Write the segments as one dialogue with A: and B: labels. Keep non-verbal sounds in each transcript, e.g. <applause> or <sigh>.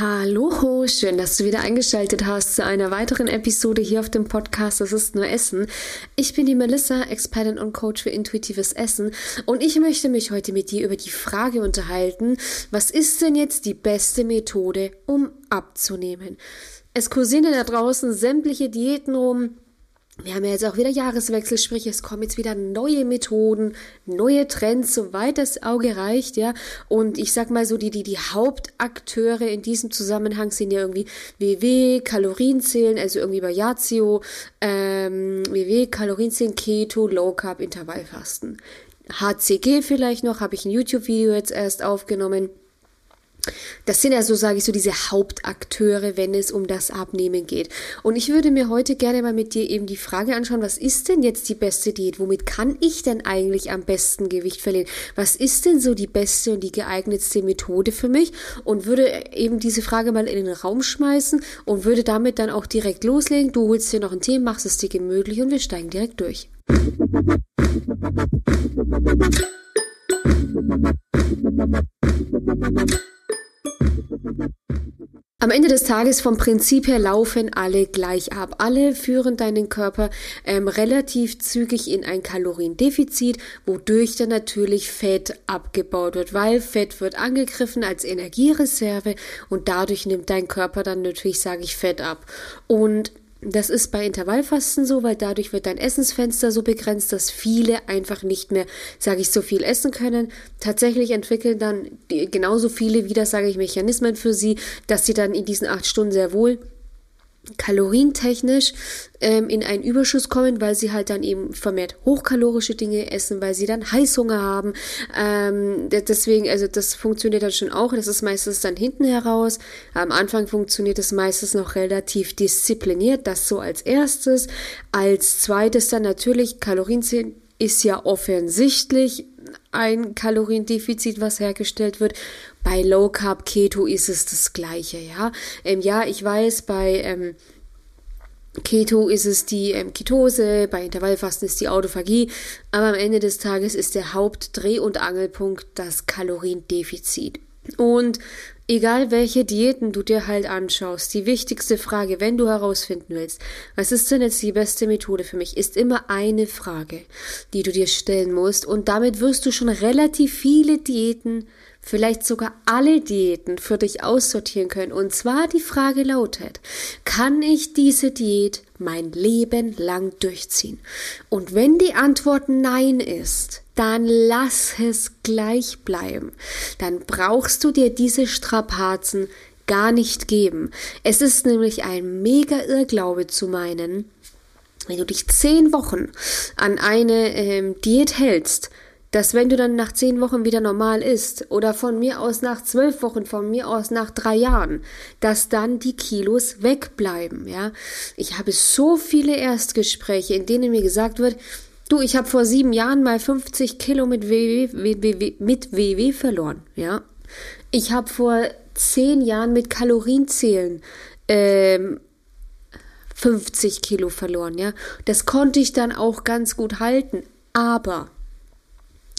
A: Hallo, schön, dass du wieder eingeschaltet hast zu einer weiteren Episode hier auf dem Podcast Das ist nur Essen. Ich bin die Melissa, Expertin und Coach für intuitives Essen und ich möchte mich heute mit dir über die Frage unterhalten, was ist denn jetzt die beste Methode, um abzunehmen? Es kursieren da draußen sämtliche Diäten rum, wir haben ja jetzt auch wieder Jahreswechsel, sprich, es kommen jetzt wieder neue Methoden, neue Trends, soweit das Auge reicht, ja. Und ich sag mal so, die, die, die Hauptakteure in diesem Zusammenhang sind ja irgendwie WW, Kalorienzählen, also irgendwie bei Yazio, ähm, WW, Kalorienzählen, Keto, Low Carb, Intervallfasten. HCG vielleicht noch, habe ich ein YouTube-Video jetzt erst aufgenommen. Das sind ja so, sage ich so, diese Hauptakteure, wenn es um das Abnehmen geht. Und ich würde mir heute gerne mal mit dir eben die Frage anschauen, was ist denn jetzt die beste Diät? Womit kann ich denn eigentlich am besten Gewicht verlieren? Was ist denn so die beste und die geeignetste Methode für mich? Und würde eben diese Frage mal in den Raum schmeißen und würde damit dann auch direkt loslegen. Du holst dir noch ein Tee, machst es dir gemütlich und wir steigen direkt durch. Am Ende des Tages vom Prinzip her laufen alle gleich ab. Alle führen deinen Körper ähm, relativ zügig in ein Kaloriendefizit, wodurch dann natürlich Fett abgebaut wird, weil Fett wird angegriffen als Energiereserve und dadurch nimmt dein Körper dann natürlich, sage ich, Fett ab. Und das ist bei Intervallfasten so, weil dadurch wird dein Essensfenster so begrenzt, dass viele einfach nicht mehr, sage ich, so viel essen können. Tatsächlich entwickeln dann genauso viele wieder, sage ich, Mechanismen für sie, dass sie dann in diesen acht Stunden sehr wohl kalorientechnisch ähm, in einen Überschuss kommen, weil sie halt dann eben vermehrt hochkalorische Dinge essen, weil sie dann Heißhunger haben. Ähm, deswegen, also das funktioniert dann schon auch. Das ist meistens dann hinten heraus. Am Anfang funktioniert es meistens noch relativ diszipliniert. Das so als erstes. Als zweites dann natürlich Kalorienzählen ist ja offensichtlich ein Kaloriendefizit, was hergestellt wird. Bei Low Carb Keto ist es das gleiche, ja. Ähm, ja, ich weiß, bei ähm, Keto ist es die ähm, Ketose, bei Intervallfasten ist die Autophagie, aber am Ende des Tages ist der Hauptdreh- und Angelpunkt das Kaloriendefizit. Und egal welche Diäten du dir halt anschaust, die wichtigste Frage, wenn du herausfinden willst, was ist denn jetzt die beste Methode für mich, ist immer eine Frage, die du dir stellen musst und damit wirst du schon relativ viele Diäten vielleicht sogar alle Diäten für dich aussortieren können. Und zwar die Frage lautet, kann ich diese Diät mein Leben lang durchziehen? Und wenn die Antwort Nein ist, dann lass es gleich bleiben. Dann brauchst du dir diese Strapazen gar nicht geben. Es ist nämlich ein mega Irrglaube zu meinen, wenn du dich zehn Wochen an eine ähm, Diät hältst, dass wenn du dann nach zehn Wochen wieder normal isst oder von mir aus nach zwölf Wochen, von mir aus nach drei Jahren, dass dann die Kilos wegbleiben, ja. Ich habe so viele Erstgespräche, in denen mir gesagt wird, du, ich habe vor sieben Jahren mal 50 Kilo mit WW, mit WW verloren, ja. Ich habe vor zehn Jahren mit Kalorienzählen ähm, 50 Kilo verloren, ja. Das konnte ich dann auch ganz gut halten, aber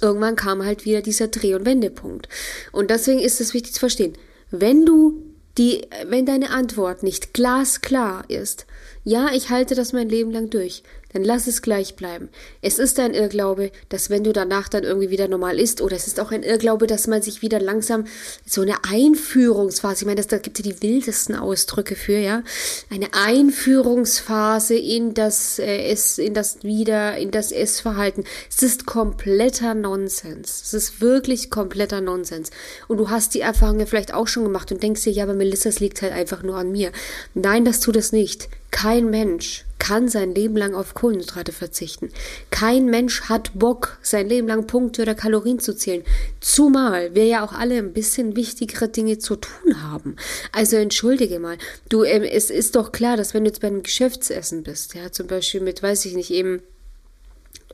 A: irgendwann kam halt wieder dieser Dreh- und Wendepunkt. Und deswegen ist es wichtig zu verstehen, wenn du die, wenn deine Antwort nicht glasklar ist, ja, ich halte das mein Leben lang durch, dann lass es gleich bleiben. Es ist ein Irrglaube, dass wenn du danach dann irgendwie wieder normal isst, oder es ist auch ein Irrglaube, dass man sich wieder langsam so eine Einführungsphase, ich meine, das, da gibt es ja die wildesten Ausdrücke für, ja, eine Einführungsphase in das äh, es, in das wieder, in das Essverhalten. Es ist kompletter Nonsens. Es ist wirklich kompletter Nonsens. Und du hast die Erfahrung ja vielleicht auch schon gemacht und denkst dir, ja, aber Melissa, es liegt halt einfach nur an mir. Nein, das tut es nicht. Kein Mensch kann sein Leben lang auf Kohlenhydrate verzichten. Kein Mensch hat Bock, sein Leben lang Punkte oder Kalorien zu zählen. Zumal wir ja auch alle ein bisschen wichtigere Dinge zu tun haben. Also entschuldige mal, du, ähm, es ist doch klar, dass wenn du jetzt bei einem Geschäftsessen bist, ja, zum Beispiel mit, weiß ich nicht, eben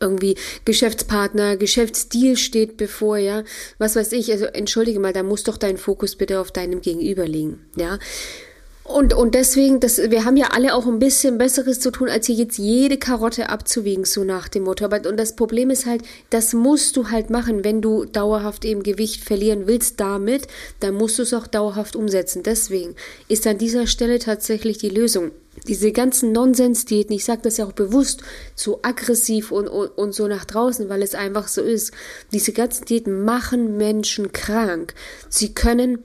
A: irgendwie Geschäftspartner, Geschäftsdeal steht bevor, ja, was weiß ich, also entschuldige mal, da muss doch dein Fokus bitte auf deinem Gegenüber liegen, ja. Und, und deswegen, das, wir haben ja alle auch ein bisschen Besseres zu tun, als hier jetzt jede Karotte abzuwiegen, so nach dem Motto. Aber, und das Problem ist halt, das musst du halt machen, wenn du dauerhaft eben Gewicht verlieren willst damit, dann musst du es auch dauerhaft umsetzen. Deswegen ist an dieser Stelle tatsächlich die Lösung. Diese ganzen Nonsens-Diäten, ich sage das ja auch bewusst, so aggressiv und, und, und so nach draußen, weil es einfach so ist. Diese ganzen Diäten machen Menschen krank. Sie können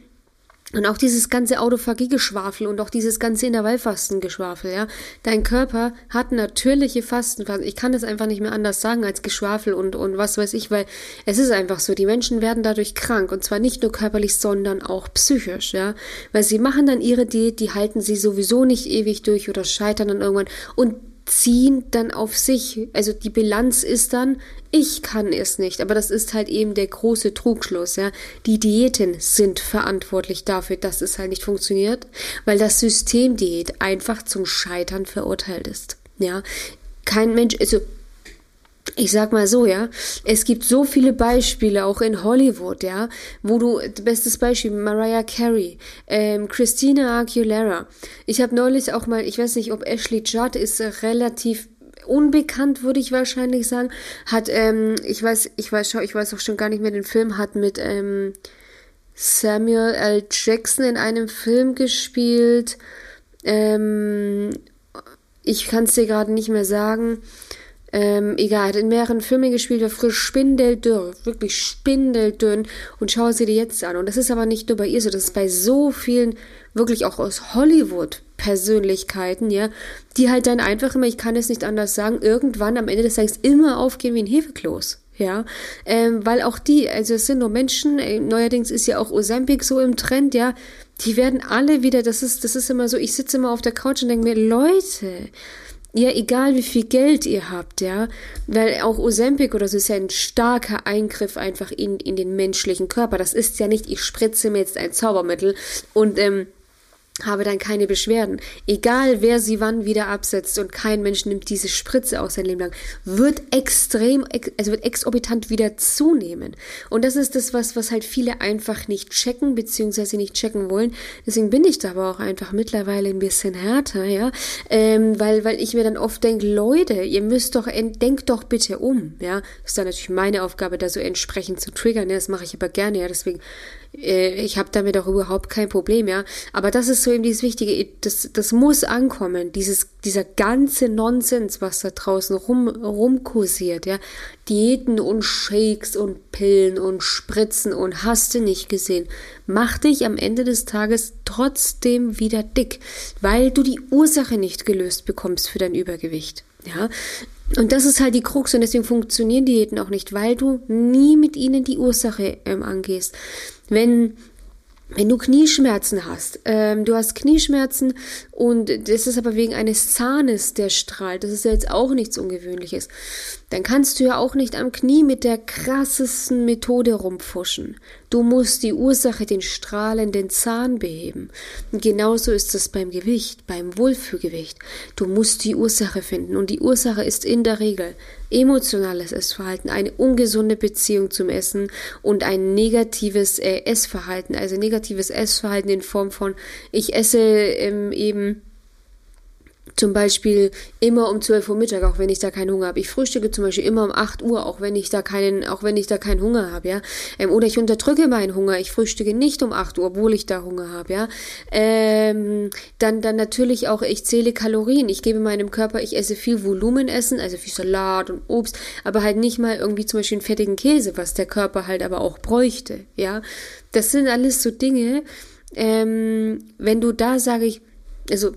A: und auch dieses ganze Autophagie-Geschwafel und auch dieses ganze Intervallfasten-Geschwafel, ja. Dein Körper hat natürliche Fastenphasen. Ich kann das einfach nicht mehr anders sagen als Geschwafel und, und was weiß ich, weil es ist einfach so. Die Menschen werden dadurch krank und zwar nicht nur körperlich, sondern auch psychisch, ja. Weil sie machen dann ihre Diät, die halten sie sowieso nicht ewig durch oder scheitern dann irgendwann und ziehen dann auf sich. Also die Bilanz ist dann, ich kann es nicht. Aber das ist halt eben der große Trugschluss, ja. Die Diäten sind verantwortlich dafür, dass es halt nicht funktioniert, weil das System Diät einfach zum Scheitern verurteilt ist. Ja. Kein Mensch, also ich sag mal so, ja, es gibt so viele Beispiele, auch in Hollywood, ja, wo du, bestes Beispiel, Mariah Carey, ähm, Christina Aguilera. Ich habe neulich auch mal, ich weiß nicht, ob Ashley Judd ist relativ unbekannt, würde ich wahrscheinlich sagen, hat, ähm, ich weiß, ich weiß, ich weiß auch schon gar nicht mehr, den Film hat mit, ähm, Samuel L. Jackson in einem Film gespielt, ähm, ich kann es dir gerade nicht mehr sagen, ähm, egal, hat in mehreren Filmen gespielt, war früher spindeldürr, wirklich spindeldünn und schau sie dir jetzt an. Und das ist aber nicht nur bei ihr so, das ist bei so vielen, wirklich auch aus Hollywood Persönlichkeiten, ja, die halt dann einfach immer, ich kann es nicht anders sagen, irgendwann am Ende des Tages immer aufgehen wie ein Hefekloß. Ja, ähm, weil auch die, also es sind nur Menschen, äh, neuerdings ist ja auch Ozempic so im Trend, ja, die werden alle wieder, das ist, das ist immer so, ich sitze immer auf der Couch und denke mir, Leute, ja, egal wie viel Geld ihr habt, ja, weil auch Ozempic oder so ist ja ein starker Eingriff einfach in, in den menschlichen Körper. Das ist ja nicht, ich spritze mir jetzt ein Zaubermittel und ähm, habe dann keine Beschwerden. Egal wer sie wann wieder absetzt und kein Mensch nimmt diese Spritze aus sein Leben lang, wird extrem, also wird exorbitant wieder zunehmen. Und das ist das, was, was halt viele einfach nicht checken, beziehungsweise nicht checken wollen. Deswegen bin ich da aber auch einfach mittlerweile ein bisschen härter, ja, ähm, weil, weil ich mir dann oft denke, Leute, ihr müsst doch, denkt doch bitte um, ja. Das ist dann natürlich meine Aufgabe, da so entsprechend zu triggern, ja, das mache ich aber gerne, ja, deswegen ich habe damit auch überhaupt kein Problem, ja. Aber das ist so eben dieses Wichtige, das, das muss ankommen, dieses, dieser ganze Nonsens, was da draußen rum, rumkursiert, ja. Diäten und Shakes und Pillen und Spritzen und hast du nicht gesehen, macht dich am Ende des Tages trotzdem wieder dick, weil du die Ursache nicht gelöst bekommst für dein Übergewicht. Ja, und das ist halt die Krux und deswegen funktionieren Diäten auch nicht, weil du nie mit ihnen die Ursache ähm, angehst. Wenn wenn du Knieschmerzen hast, ähm, du hast Knieschmerzen und das ist aber wegen eines Zahnes, der strahlt, das ist ja jetzt auch nichts Ungewöhnliches, dann kannst du ja auch nicht am Knie mit der krassesten Methode rumpfuschen. Du musst die Ursache, den strahlenden Zahn beheben. Und genauso ist es beim Gewicht, beim Wohlfühlgewicht. Du musst die Ursache finden und die Ursache ist in der Regel emotionales Essverhalten, eine ungesunde Beziehung zum Essen und ein negatives äh, Essverhalten, also negatives Essverhalten in Form von ich esse ähm, eben zum Beispiel immer um 12 Uhr Mittag, auch wenn ich da keinen Hunger habe. Ich frühstücke zum Beispiel immer um 8 Uhr, auch wenn ich da keinen, auch wenn ich da keinen Hunger habe, ja. Ähm, oder ich unterdrücke meinen Hunger. Ich frühstücke nicht um 8 Uhr, obwohl ich da Hunger habe, ja. Ähm, dann, dann natürlich auch, ich zähle Kalorien. Ich gebe meinem Körper, ich esse viel Volumenessen, also viel Salat und Obst, aber halt nicht mal irgendwie zum Beispiel einen fettigen Käse, was der Körper halt aber auch bräuchte, ja. Das sind alles so Dinge, ähm, wenn du da, sage ich, also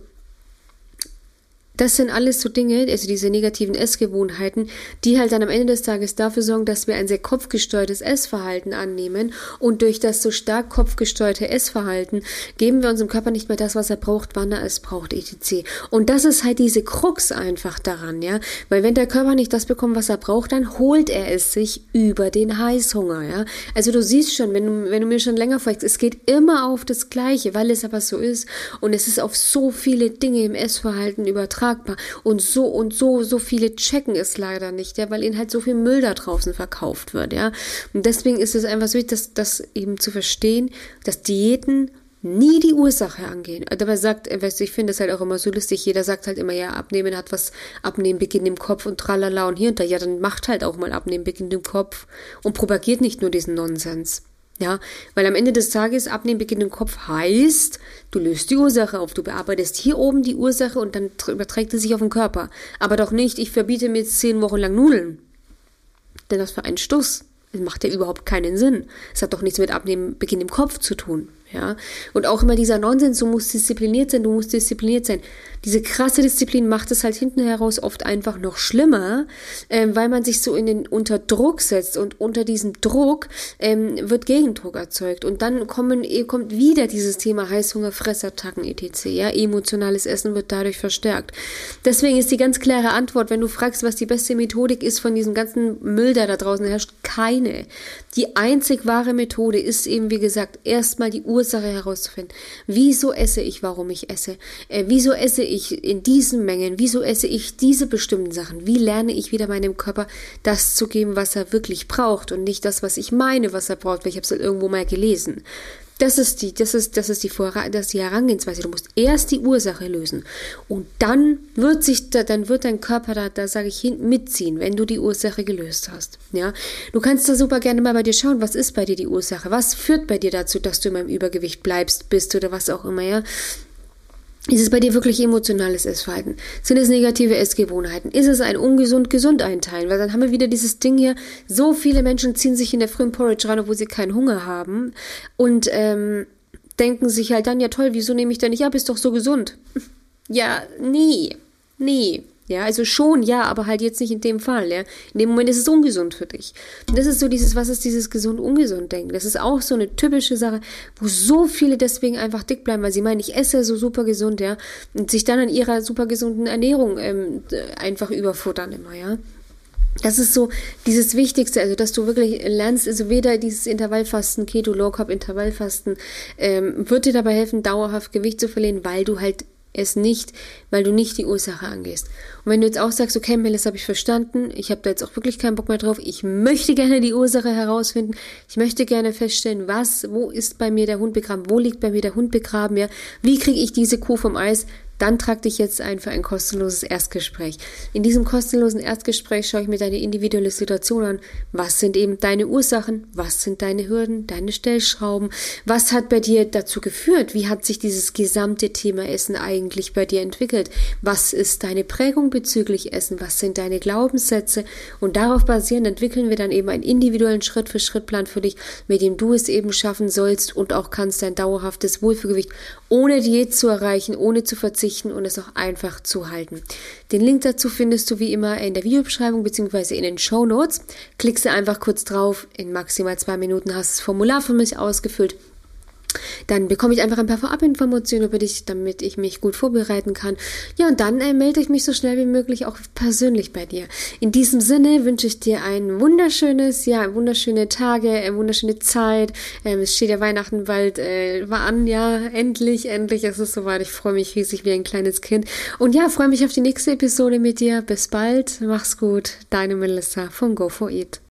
A: das sind alles so Dinge, also diese negativen Essgewohnheiten, die halt dann am Ende des Tages dafür sorgen, dass wir ein sehr kopfgesteuertes Essverhalten annehmen und durch das so stark kopfgesteuerte Essverhalten geben wir unserem Körper nicht mehr das, was er braucht, wann er es braucht, etc. Und das ist halt diese Krux einfach daran, ja, weil wenn der Körper nicht das bekommt, was er braucht, dann holt er es sich über den Heißhunger, ja. Also du siehst schon, wenn du, wenn du mir schon länger folgst, es geht immer auf das Gleiche, weil es aber so ist und es ist auf so viele Dinge im Essverhalten übertragen tragbar. Und so und so, so viele checken es leider nicht, ja, weil ihnen halt so viel Müll da draußen verkauft wird, ja. Und deswegen ist es einfach so wichtig, das, das eben zu verstehen, dass Diäten nie die Ursache angehen. Dabei sagt, äh, weißt du, ich finde es halt auch immer so lustig, jeder sagt halt immer, ja, Abnehmen hat was, Abnehmen beginnt im Kopf und tralala und hier und da. Ja, dann macht halt auch mal Abnehmen beginnt im Kopf und propagiert nicht nur diesen Nonsens. Ja, weil am Ende des Tages Abnehmen beginnt im Kopf heißt, du löst die Ursache auf, du bearbeitest hier oben die Ursache und dann überträgt es sich auf den Körper. Aber doch nicht, ich verbiete mir jetzt zehn Wochen lang Nudeln. Denn das für einen Stuss. Das macht ja überhaupt keinen Sinn. Es hat doch nichts mit Abnehmen Beginn im Kopf zu tun. Ja, und auch immer dieser Nonsens, du musst diszipliniert sein, du musst diszipliniert sein. Diese krasse Disziplin macht es halt hinten heraus oft einfach noch schlimmer, ähm, weil man sich so in den unter Druck setzt und unter diesem Druck ähm, wird Gegendruck erzeugt und dann kommen eh, kommt wieder dieses Thema Heißhunger, Fressattacken etc. Ja, emotionales Essen wird dadurch verstärkt. Deswegen ist die ganz klare Antwort, wenn du fragst, was die beste Methodik ist von diesem ganzen Müll, der da draußen herrscht, keine. Die einzig wahre Methode ist eben, wie gesagt, erstmal die Ursache herauszufinden. Wieso esse ich, warum ich esse? Äh, wieso esse ich in diesen Mengen? Wieso esse ich diese bestimmten Sachen? Wie lerne ich wieder meinem Körper das zu geben, was er wirklich braucht und nicht das, was ich meine, was er braucht, weil ich habe es halt irgendwo mal gelesen. Das ist die, das ist, das ist die, Vorra das ist die Herangehensweise. Du musst erst die Ursache lösen und dann wird sich, da, dann wird dein Körper da, da sage ich hin, mitziehen, wenn du die Ursache gelöst hast. Ja, du kannst da super gerne mal bei dir schauen, was ist bei dir die Ursache? Was führt bei dir dazu, dass du immer im Übergewicht bleibst, bist oder was auch immer, ja? Ist es bei dir wirklich emotionales Essverhalten? Sind es negative Essgewohnheiten? Ist es ein ungesund gesund einteilen? Weil dann haben wir wieder dieses Ding hier, so viele Menschen ziehen sich in der frühen Porridge rein, obwohl sie keinen Hunger haben und ähm, denken sich halt dann, ja toll, wieso nehme ich da nicht ab? Ist doch so gesund. <laughs> ja, nee, nee. Ja, also schon, ja, aber halt jetzt nicht in dem Fall, ja. In dem Moment ist es ungesund für dich. Und das ist so dieses, was ist dieses gesund-ungesund-Denken? Das ist auch so eine typische Sache, wo so viele deswegen einfach dick bleiben, weil sie meinen, ich esse so super gesund, ja, und sich dann an ihrer super gesunden Ernährung ähm, einfach überfuttern immer, ja. Das ist so dieses Wichtigste, also dass du wirklich lernst, also weder dieses Intervallfasten, Keto, Low Carb, Intervallfasten, ähm, wird dir dabei helfen, dauerhaft Gewicht zu verlieren, weil du halt es nicht, weil du nicht die Ursache angehst. Und wenn du jetzt auch sagst, okay, Mel, das habe ich verstanden, ich habe da jetzt auch wirklich keinen Bock mehr drauf, ich möchte gerne die Ursache herausfinden, ich möchte gerne feststellen, was, wo ist bei mir der Hund begraben, wo liegt bei mir der Hund begraben, ja, wie kriege ich diese Kuh vom Eis, dann trag dich jetzt ein für ein kostenloses Erstgespräch. In diesem kostenlosen Erstgespräch schaue ich mir deine individuelle Situation an. Was sind eben deine Ursachen? Was sind deine Hürden, deine Stellschrauben? Was hat bei dir dazu geführt? Wie hat sich dieses gesamte Thema Essen eigentlich bei dir entwickelt? Was ist deine Prägung bezüglich Essen? Was sind deine Glaubenssätze? Und darauf basierend entwickeln wir dann eben einen individuellen Schritt-für-Schritt-Plan für dich, mit dem du es eben schaffen sollst und auch kannst dein dauerhaftes Wohlfühlgewicht ohne Diät zu erreichen, ohne zu verzichten, verzichten und es auch einfach zu halten. Den Link dazu findest du wie immer in der Videobeschreibung bzw. in den Show Notes. Klickst du einfach kurz drauf, in maximal zwei Minuten hast du das Formular für mich ausgefüllt dann bekomme ich einfach ein paar Vorabinformationen über dich, damit ich mich gut vorbereiten kann. Ja, und dann äh, melde ich mich so schnell wie möglich auch persönlich bei dir. In diesem Sinne wünsche ich dir ein wunderschönes, ja, wunderschöne Tage, eine wunderschöne Zeit. Ähm, es steht ja Weihnachten bald äh, an, ja, endlich, endlich ist es soweit. Ich freue mich riesig wie ein kleines Kind. Und ja, freue mich auf die nächste Episode mit dir. Bis bald, mach's gut. Deine Melissa von Go for Eat.